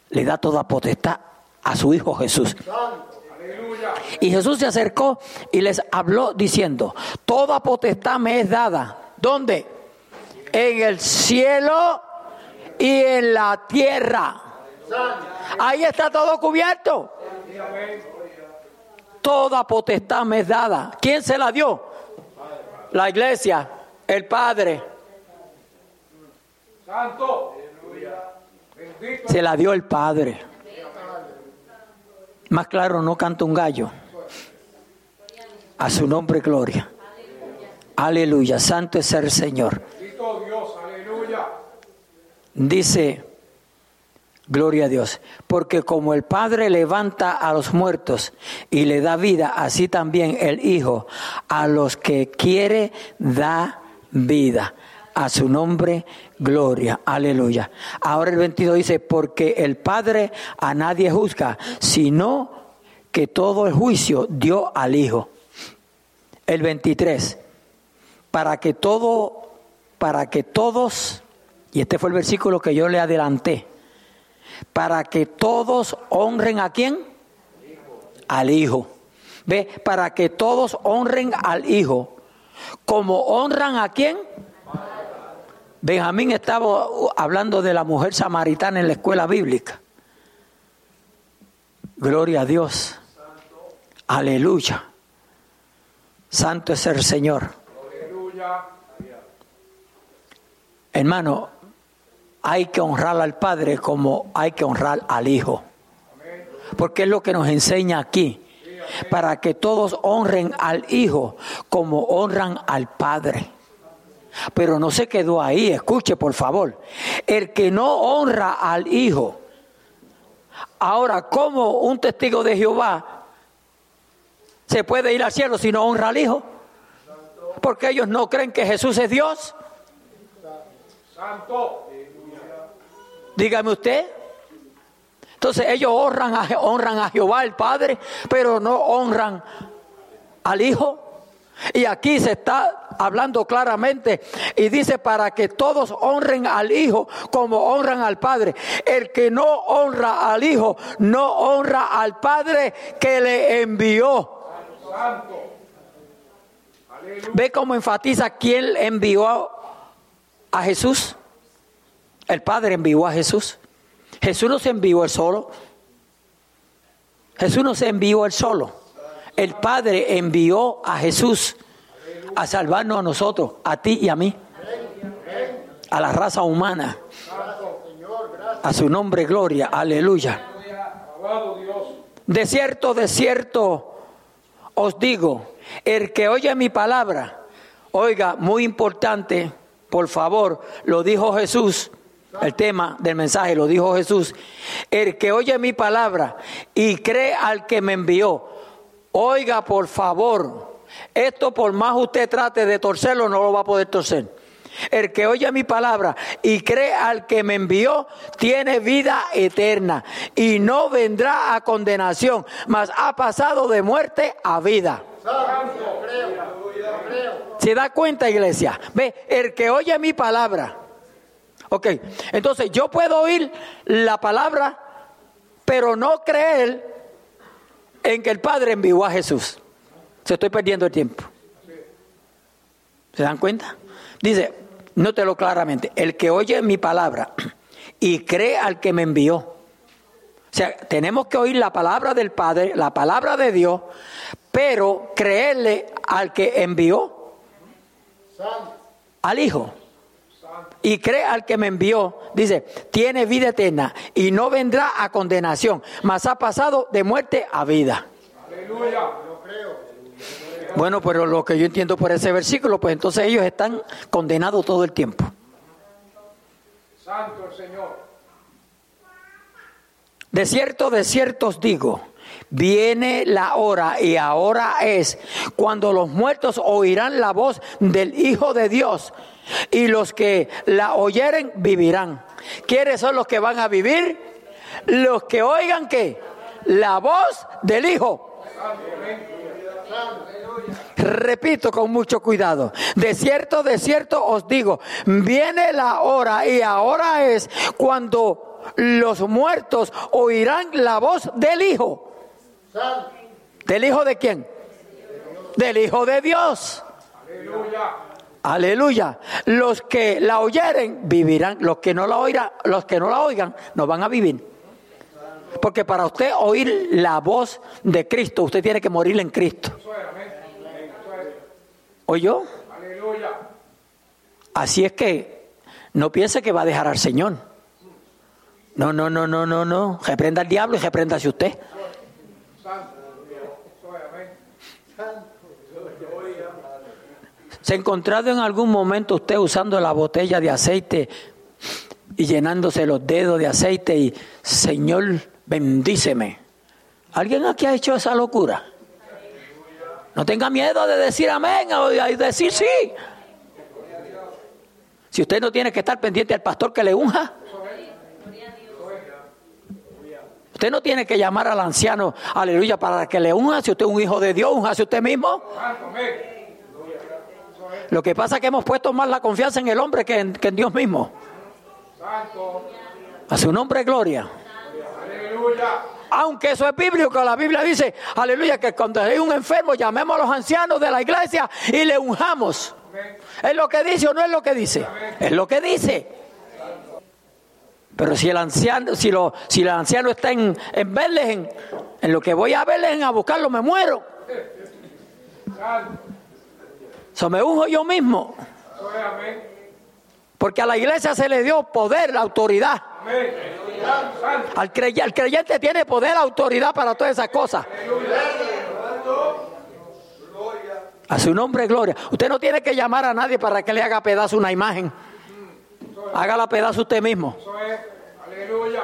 le da toda potestad a su Hijo Jesús. Y Jesús se acercó y les habló diciendo, toda potestad me es dada. ¿Dónde? En el cielo y en la tierra. Ahí está todo cubierto. Toda potestad me es dada. ¿Quién se la dio? La iglesia, el Padre. Santo. Se la dio el Padre. Más claro, no canta un gallo. A su nombre, gloria. Aleluya. Santo es el Señor. Dice, gloria a Dios, porque como el Padre levanta a los muertos y le da vida, así también el Hijo a los que quiere da vida. A su nombre, gloria, aleluya. Ahora el 22 dice, porque el Padre a nadie juzga, sino que todo el juicio dio al Hijo. El 23, para que todo, para que todos, y este fue el versículo que yo le adelanté, para que todos honren a quién? Al Hijo. ¿Ve? Para que todos honren al Hijo. Como honran a quién? Benjamín estaba hablando de la mujer samaritana en la escuela bíblica. Gloria a Dios. Aleluya. Santo es el Señor. Aleluya. Hermano, hay que honrar al Padre como hay que honrar al Hijo. Porque es lo que nos enseña aquí. Para que todos honren al Hijo como honran al Padre. Pero no se quedó ahí, escuche por favor. El que no honra al Hijo. Ahora, ¿cómo un testigo de Jehová se puede ir al cielo si no honra al Hijo? Porque ellos no creen que Jesús es Dios. Santo. Dígame usted. Entonces ellos honran a, honran a Jehová el Padre, pero no honran al Hijo. Y aquí se está hablando claramente y dice para que todos honren al Hijo como honran al Padre. El que no honra al Hijo no honra al Padre que le envió. ¿Ve cómo enfatiza quién envió a Jesús? El Padre envió a Jesús. Jesús no se envió él solo. Jesús no se envió él solo. El Padre envió a Jesús a salvarnos a nosotros, a ti y a mí, a la raza humana. A su nombre, gloria, aleluya. De cierto, de cierto os digo, el que oye mi palabra, oiga, muy importante, por favor, lo dijo Jesús, el tema del mensaje lo dijo Jesús, el que oye mi palabra y cree al que me envió, oiga, por favor, esto por más usted trate de torcerlo, no lo va a poder torcer. El que oye mi palabra y cree al que me envió, tiene vida eterna y no vendrá a condenación, mas ha pasado de muerte a vida. ¿Se da cuenta, iglesia? Ve, el que oye mi palabra. Ok, entonces yo puedo oír la palabra, pero no creer en que el Padre envió a Jesús. Se estoy perdiendo el tiempo. ¿Se dan cuenta? Dice, nótelo claramente, el que oye mi palabra y cree al que me envió. O sea, tenemos que oír la palabra del Padre, la palabra de Dios, pero creerle al que envió, al Hijo. Y cree al que me envió, dice, tiene vida eterna y no vendrá a condenación, mas ha pasado de muerte a vida. Aleluya. Bueno, pero lo que yo entiendo por ese versículo, pues entonces ellos están condenados todo el tiempo. Santo el Señor. De cierto, de cierto os digo, viene la hora y ahora es cuando los muertos oirán la voz del Hijo de Dios y los que la oyeren vivirán. ¿Quiénes son los que van a vivir? Los que oigan que la voz del Hijo. Repito con mucho cuidado. De cierto, de cierto os digo, viene la hora y ahora es cuando los muertos oirán la voz del Hijo. ¿Del Hijo de quién? Del Hijo de Dios. Aleluya. Aleluya. Los que la oyeren vivirán, los que no la oirán, los que no la oigan no van a vivir. Porque para usted oír la voz de Cristo, usted tiene que morir en Cristo. ¿Oyó? Aleluya. Así es que no piense que va a dejar al Señor. No, no, no, no, no, no. Reprenda al diablo y repréndase usted. Santo. Eso es, amén. ¿Se ha encontrado en algún momento usted usando la botella de aceite y llenándose los dedos de aceite y Señor, bendíceme? ¿Alguien aquí ha hecho esa locura? No tenga miedo de decir amén o de decir sí. Si usted no tiene que estar pendiente al pastor que le unja. Usted no tiene que llamar al anciano, aleluya, para que le unja. Si usted es un hijo de Dios, unja usted mismo. Lo que pasa es que hemos puesto más la confianza en el hombre que en, que en Dios mismo. Santo. A su nombre, gloria. Aunque eso es bíblico, la Biblia dice, aleluya, que cuando hay un enfermo llamemos a los ancianos de la iglesia y le unjamos. ¿Es lo que dice o no es lo que dice? Es lo que dice. Pero si el anciano, si lo, si el anciano está en, en Bethlehem, en lo que voy a Bethlehem a buscarlo, me muero. So, me unjo yo mismo. Porque a la iglesia se le dio poder, la autoridad. Al, crey- al creyente tiene poder, autoridad para todas esas cosas. A su nombre, gloria. Usted no tiene que llamar a nadie para que le haga pedazo una imagen. Hágala pedazo usted mismo. Aleluya.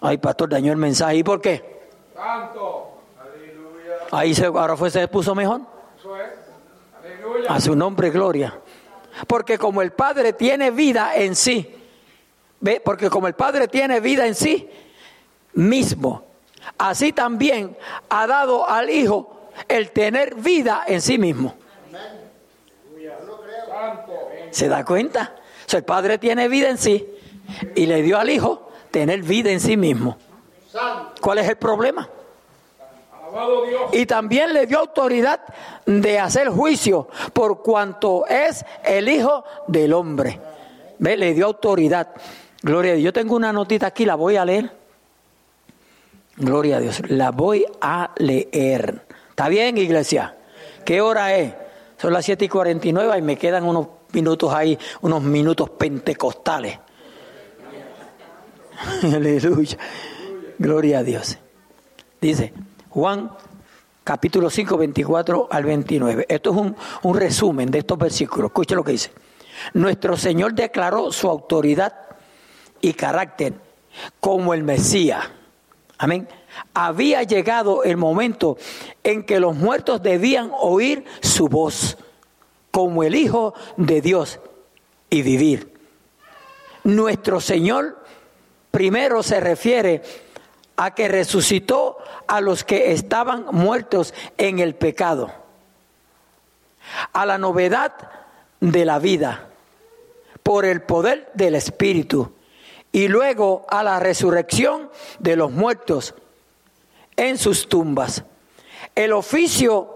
Ay, pastor, dañó el mensaje. ¿Y por qué? Santo. Ahí se, ahora fue, se puso mejor. A su nombre, gloria. Porque como el Padre tiene vida en sí, ¿ve? Porque como el Padre tiene vida en sí mismo, así también ha dado al Hijo el tener vida en sí mismo. ¿Se da cuenta? O sea, el Padre tiene vida en sí y le dio al Hijo tener vida en sí mismo. ¿Cuál es el problema? Y también le dio autoridad de hacer juicio por cuanto es el Hijo del Hombre. ¿Ve? Le dio autoridad. Gloria a Dios. Yo tengo una notita aquí, la voy a leer. Gloria a Dios. La voy a leer. ¿Está bien, iglesia? ¿Qué hora es? Son las 7 y 49 y me quedan unos minutos ahí, unos minutos pentecostales. [LAUGHS] Aleluya. Gloria a Dios. Dice Juan capítulo 5, 24 al 29. Esto es un, un resumen de estos versículos. Escuche lo que dice. Nuestro Señor declaró su autoridad y carácter como el Mesías. Amén. Había llegado el momento en que los muertos debían oír su voz como el Hijo de Dios y vivir. Nuestro Señor primero se refiere a que resucitó a los que estaban muertos en el pecado, a la novedad de la vida por el poder del Espíritu y luego a la resurrección de los muertos en sus tumbas. El oficio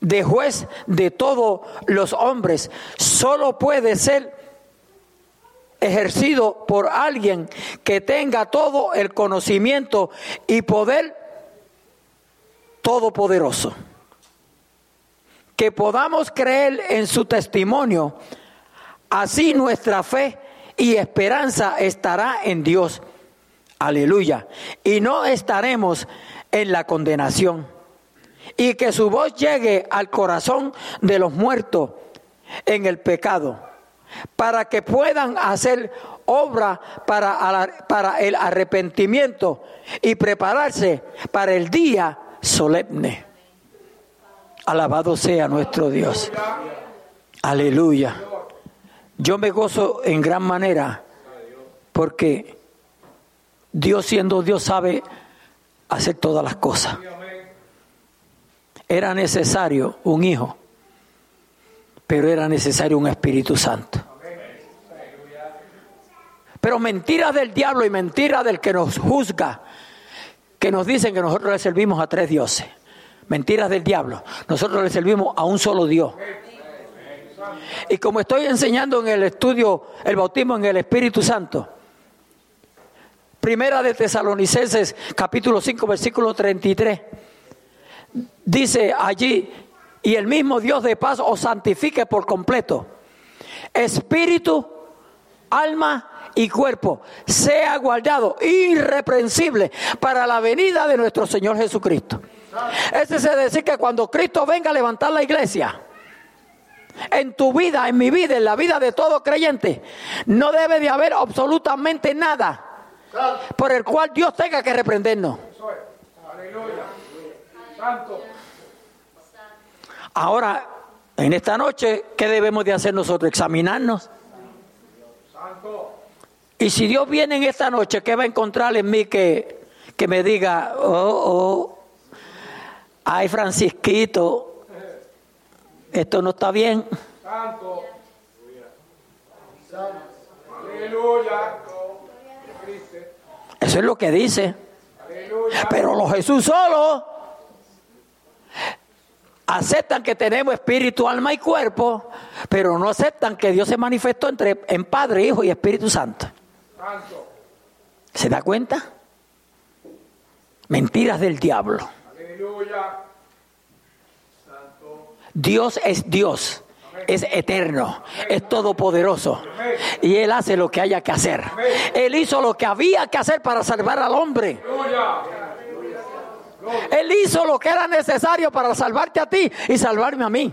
de juez de todos los hombres solo puede ser ejercido por alguien que tenga todo el conocimiento y poder todopoderoso. Que podamos creer en su testimonio, así nuestra fe y esperanza estará en Dios. Aleluya. Y no estaremos en la condenación. Y que su voz llegue al corazón de los muertos en el pecado, para que puedan hacer obra para, el arrepentimiento y prepararse para el día solemne. Alabado sea nuestro Dios. Aleluya. Yo me gozo en gran manera porque Dios siendo Dios sabe hacer todas las cosas. Era necesario un hijo, pero era necesario un Espíritu Santo. Pero mentiras del diablo y mentiras del que nos juzga, que nos dicen que nosotros le servimos a tres dioses. Mentiras del diablo. Nosotros le servimos a un solo Dios. Y como estoy enseñando en el estudio el bautismo en el Espíritu Santo, Primera de Tesalonicenses, capítulo 5, versículo 33, dice allí, y el mismo Dios de paz os santifique por completo. Espíritu, alma y cuerpo sea guardado irreprensible para la venida de nuestro Señor Jesucristo. Ese es decir que cuando Cristo venga a levantar la iglesia, en tu vida, en mi vida, en la vida de todo creyente, no debe de haber absolutamente nada por el cual Dios tenga que reprendernos. Ahora, en esta noche, ¿qué debemos de hacer nosotros? Examinarnos. Santo. Y si Dios viene en esta noche, ¿qué va a encontrar en mí que, que me diga, oh, oh, ay Francisquito, esto no está bien? Santo. Aleluya. Eso es lo que dice. Aleluya. Pero los Jesús solo aceptan que tenemos espíritu, alma y cuerpo, pero no aceptan que Dios se manifestó entre, en Padre, Hijo y Espíritu Santo. ¿Se da cuenta? Mentiras del diablo. Dios es Dios, es eterno, es todopoderoso. Y Él hace lo que haya que hacer. Él hizo lo que había que hacer para salvar al hombre. Él hizo lo que era necesario para salvarte a ti y salvarme a mí.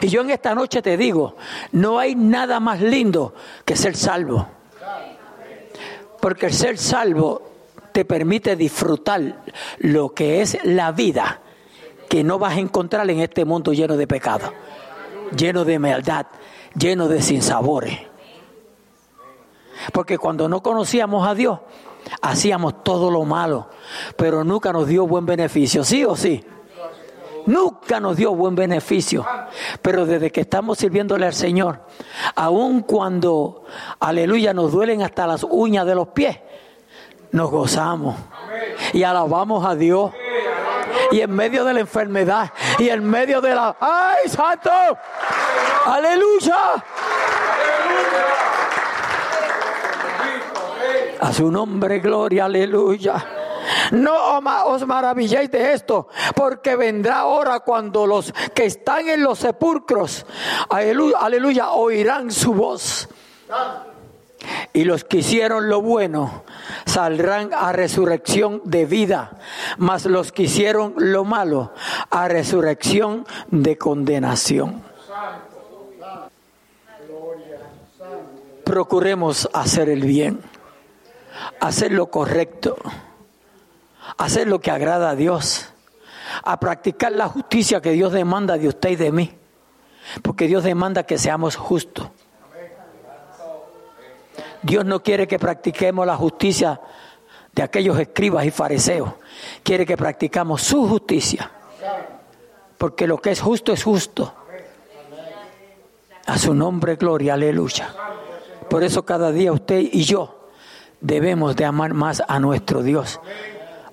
Y yo en esta noche te digo, no hay nada más lindo que ser salvo. Porque el ser salvo te permite disfrutar lo que es la vida que no vas a encontrar en este mundo lleno de pecado, lleno de maldad, lleno de sinsabores. Porque cuando no conocíamos a Dios, hacíamos todo lo malo, pero nunca nos dio buen beneficio, ¿sí o sí? Nunca nos dio buen beneficio. Pero desde que estamos sirviéndole al Señor, aun cuando, aleluya, nos duelen hasta las uñas de los pies, nos gozamos y alabamos a Dios. Y en medio de la enfermedad y en medio de la... ¡Ay, santo! ¡Aleluya! A su nombre, gloria, aleluya. No os maravilléis de esto, porque vendrá hora cuando los que están en los sepulcros, aleluya, oirán su voz. Y los que hicieron lo bueno saldrán a resurrección de vida, mas los que hicieron lo malo a resurrección de condenación. Procuremos hacer el bien, hacer lo correcto, hacer lo que agrada a Dios, a practicar la justicia que Dios demanda de usted y de mí, porque Dios demanda que seamos justos. Dios no quiere que practiquemos la justicia de aquellos escribas y fariseos. Quiere que practicamos su justicia. Porque lo que es justo es justo. A su nombre, gloria, aleluya. Por eso cada día usted y yo debemos de amar más a nuestro Dios,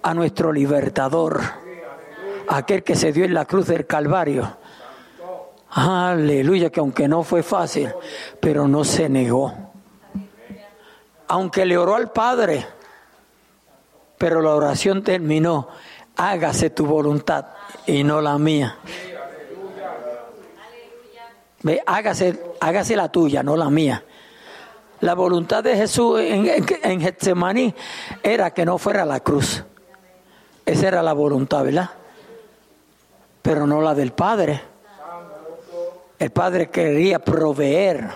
a nuestro libertador, aquel que se dio en la cruz del Calvario. Aleluya, que aunque no fue fácil, pero no se negó aunque le oró al Padre, pero la oración terminó, hágase tu voluntad y no la mía. Ve, hágase, hágase la tuya, no la mía. La voluntad de Jesús en, en, era que no fuera la cruz. Esa era la voluntad, ¿verdad? Pero no la del Padre. El Padre quería proveer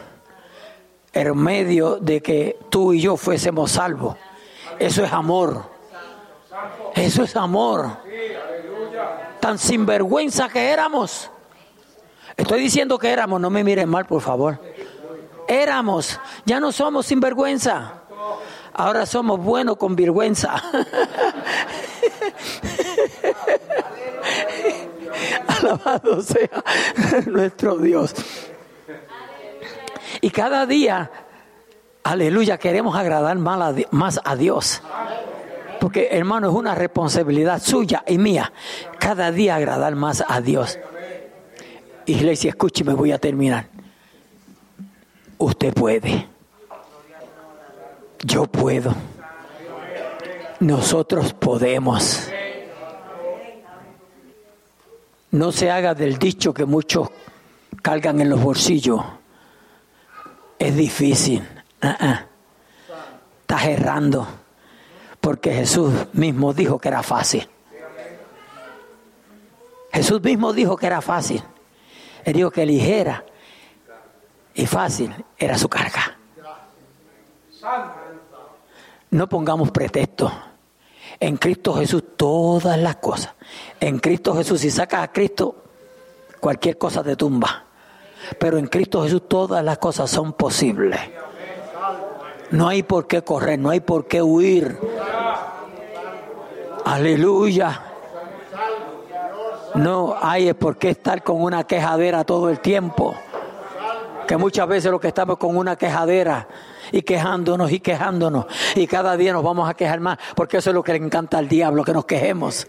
en medio de que tú y yo fuésemos salvos. Eso es amor. Eso es amor. Tan sinvergüenza que éramos. Estoy diciendo que éramos, no me miren mal, por favor. Éramos, ya no somos sinvergüenza. Ahora somos buenos con vergüenza. [LAUGHS] [LAUGHS] Alabado sea nuestro Dios. Y cada día, aleluya, queremos agradar más a Dios. Porque hermano, es una responsabilidad suya y mía. Cada día agradar más a Dios. Iglesia, escúcheme, voy a terminar. Usted puede. Yo puedo. Nosotros podemos. No se haga del dicho que muchos cargan en los bolsillos es difícil. Uh Estás errando. Porque Jesús mismo dijo que era fácil. Jesús mismo dijo que era fácil. Él dijo que ligera y fácil era su carga. No pongamos pretexto. En Cristo Jesús todas las cosas. En Cristo Jesús, si sacas a Cristo, cualquier cosa te tumba. Pero en Cristo Jesús todas las cosas son posibles. No hay por qué correr, no hay por qué huir. Aleluya. No hay por qué estar con una quejadera todo el tiempo. Que muchas veces lo que estamos con una quejadera y quejándonos y quejándonos. Y cada día nos vamos a quejar más, porque eso es lo que le encanta al diablo, que nos quejemos.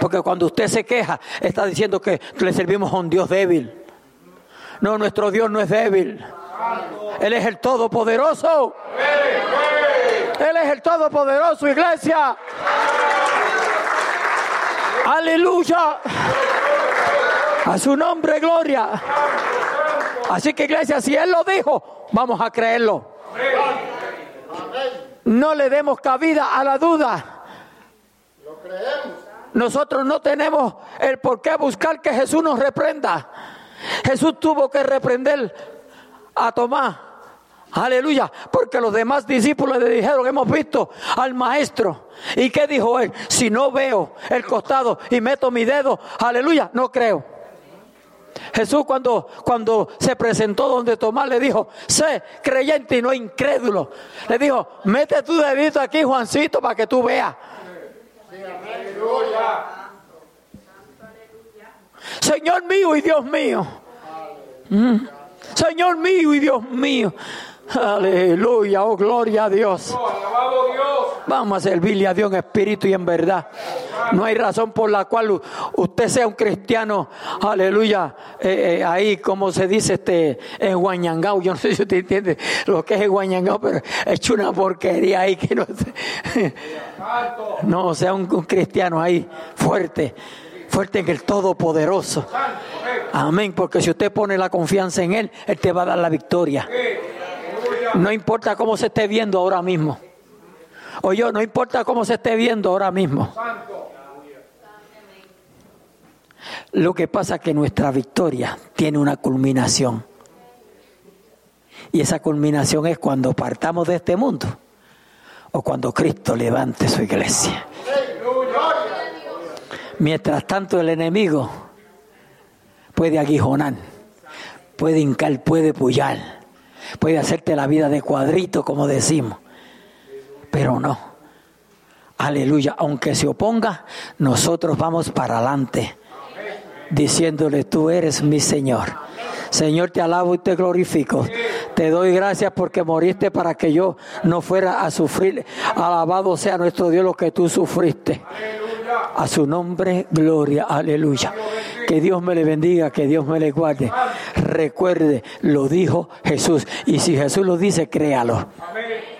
Porque cuando usted se queja, está diciendo que le servimos a un Dios débil. No, nuestro Dios no es débil. Él es el Todopoderoso. Él es el Todopoderoso, iglesia. Aleluya. A su nombre, gloria. Así que iglesia, si Él lo dijo, vamos a creerlo. No le demos cabida a la duda. Nosotros no tenemos el por qué buscar que Jesús nos reprenda. Jesús tuvo que reprender a Tomás. Aleluya, porque los demás discípulos le dijeron, hemos visto al maestro. ¿Y qué dijo él? Si no veo el costado y meto mi dedo, aleluya, no creo. Jesús cuando, cuando se presentó donde Tomás le dijo, sé creyente y no incrédulo. Le dijo, mete tu dedito aquí, Juancito, para que tú veas. Señor mío y Dios mío. Mm. Señor mío y Dios mío. Aleluya, oh gloria a Dios. Oh, Dios. Vamos a servirle a Dios en espíritu y en verdad. No hay razón por la cual usted sea un cristiano, aleluya, eh, eh, ahí como se dice este en Guañangao. Yo no sé si usted entiende lo que es el Guañangao, pero he hecho una porquería ahí que no sé. No, sea un, un cristiano ahí fuerte, fuerte en el Todopoderoso. Amén, porque si usted pone la confianza en Él, Él te va a dar la victoria. No importa cómo se esté viendo ahora mismo. O yo, no importa cómo se esté viendo ahora mismo. Lo que pasa es que nuestra victoria tiene una culminación. Y esa culminación es cuando partamos de este mundo o cuando Cristo levante su iglesia. Mientras tanto el enemigo puede aguijonar, puede hincar, puede puyar, puede hacerte la vida de cuadrito, como decimos. Pero no. Aleluya. Aunque se oponga, nosotros vamos para adelante diciéndole, tú eres mi Señor. Señor, te alabo y te glorifico. Te doy gracias porque moriste para que yo no fuera a sufrir. Alabado sea nuestro Dios lo que tú sufriste. A su nombre, gloria, aleluya. Que Dios me le bendiga, que Dios me le guarde. Recuerde, lo dijo Jesús. Y si Jesús lo dice, créalo. Amén.